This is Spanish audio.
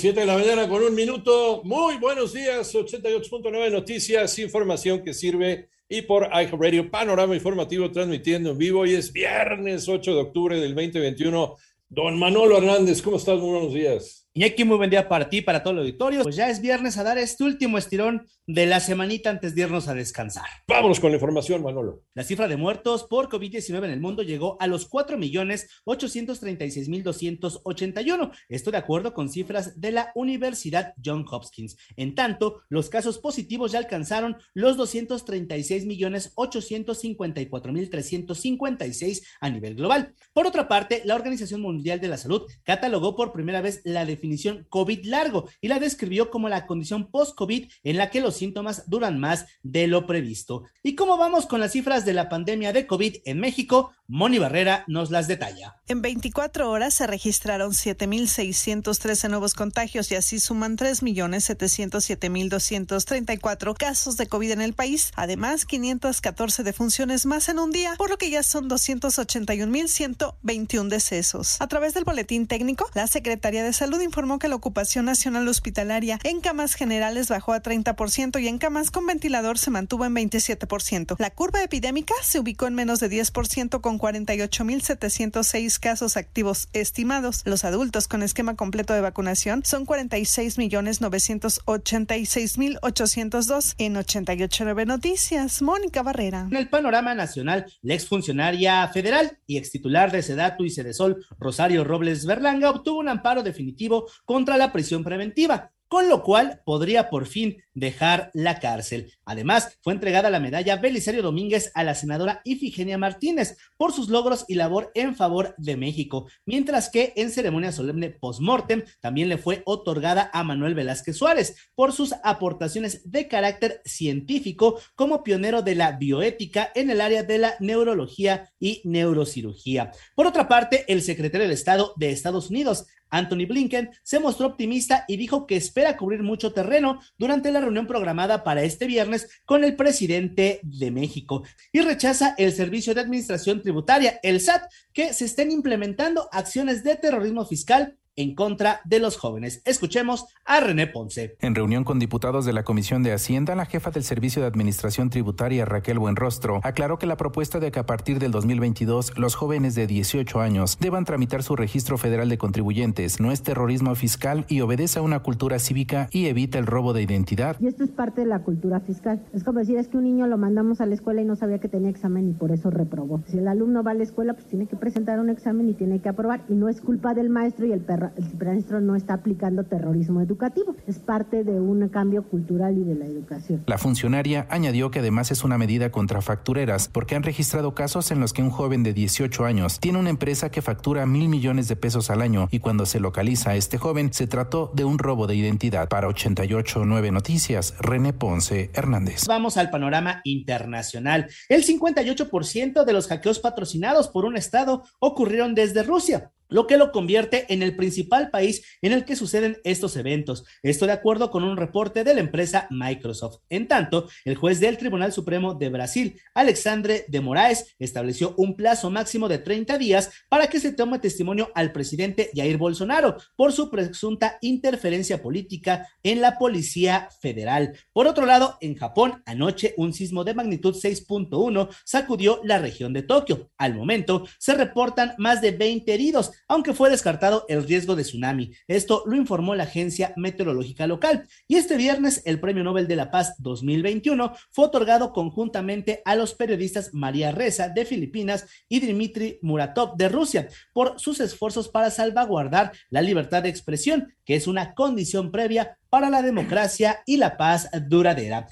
7 de la mañana con un minuto. Muy buenos días, 88.9 Noticias, información que sirve y por iHeartRadio, panorama informativo transmitiendo en vivo. Hoy es viernes 8 de octubre del 2021. Don Manolo Hernández, ¿cómo estás? Muy buenos días. Y aquí muy buen día para ti, para todo el auditorio. Pues ya es viernes a dar este último estirón de la semanita antes de irnos a descansar. Vámonos con la información, Manolo. La cifra de muertos por COVID-19 en el mundo llegó a los 4.836.281. Esto de acuerdo con cifras de la Universidad John Hopkins. En tanto, los casos positivos ya alcanzaron los 236.854.356 a nivel global. Por otra parte, la Organización Mundial de la Salud catalogó por primera vez la definición definición COVID largo y la describió como la condición post-COVID en la que los síntomas duran más de lo previsto. ¿Y cómo vamos con las cifras de la pandemia de COVID en México? Moni Barrera nos las detalla. En 24 horas se registraron 7.613 nuevos contagios y así suman 3.707.234 casos de COVID en el país. Además, 514 defunciones más en un día, por lo que ya son 281.121 decesos. A través del boletín técnico, la Secretaría de Salud informó que la ocupación nacional hospitalaria en camas generales bajó a 30% y en camas con ventilador se mantuvo en 27%. La curva epidémica se ubicó en menos de 10% con 48.706 casos activos estimados. Los adultos con esquema completo de vacunación son 46.986.802 en 889 Noticias. Mónica Barrera. En el panorama nacional, la exfuncionaria federal y extitular de Sedatu y Sedesol, Rosario Robles Berlanga, obtuvo un amparo definitivo contra la prisión preventiva con lo cual podría por fin dejar la cárcel. Además, fue entregada la medalla Belisario Domínguez a la senadora Ifigenia Martínez por sus logros y labor en favor de México, mientras que en ceremonia solemne post-mortem también le fue otorgada a Manuel Velázquez Suárez por sus aportaciones de carácter científico como pionero de la bioética en el área de la neurología y neurocirugía. Por otra parte, el secretario de Estado de Estados Unidos, Anthony Blinken se mostró optimista y dijo que espera cubrir mucho terreno durante la reunión programada para este viernes con el presidente de México y rechaza el Servicio de Administración Tributaria, el SAT, que se estén implementando acciones de terrorismo fiscal en contra de los jóvenes. Escuchemos a René Ponce. En reunión con diputados de la Comisión de Hacienda, la jefa del Servicio de Administración Tributaria, Raquel Buenrostro, aclaró que la propuesta de que a partir del 2022 los jóvenes de 18 años deban tramitar su registro federal de contribuyentes no es terrorismo fiscal y obedece a una cultura cívica y evita el robo de identidad. Y esto es parte de la cultura fiscal. Es como decir, es que un niño lo mandamos a la escuela y no sabía que tenía examen y por eso reprobó. Si el alumno va a la escuela, pues tiene que presentar un examen y tiene que aprobar. Y no es culpa del maestro y el perro el maestro no está aplicando terrorismo educativo. Es parte de un cambio cultural y de la educación. La funcionaria añadió que además es una medida contra factureras porque han registrado casos en los que un joven de 18 años tiene una empresa que factura mil millones de pesos al año y cuando se localiza a este joven se trató de un robo de identidad. Para 889 Noticias, René Ponce Hernández. Vamos al panorama internacional. El 58% de los hackeos patrocinados por un estado ocurrieron desde Rusia lo que lo convierte en el principal país en el que suceden estos eventos. Esto de acuerdo con un reporte de la empresa Microsoft. En tanto, el juez del Tribunal Supremo de Brasil, Alexandre de Moraes, estableció un plazo máximo de 30 días para que se tome testimonio al presidente Jair Bolsonaro por su presunta interferencia política en la Policía Federal. Por otro lado, en Japón, anoche un sismo de magnitud 6.1 sacudió la región de Tokio. Al momento, se reportan más de 20 heridos, aunque fue descartado el riesgo de tsunami. Esto lo informó la agencia meteorológica local. Y este viernes el Premio Nobel de la Paz 2021 fue otorgado conjuntamente a los periodistas María Reza de Filipinas y Dmitry Muratov de Rusia por sus esfuerzos para salvaguardar la libertad de expresión, que es una condición previa para la democracia y la paz duradera.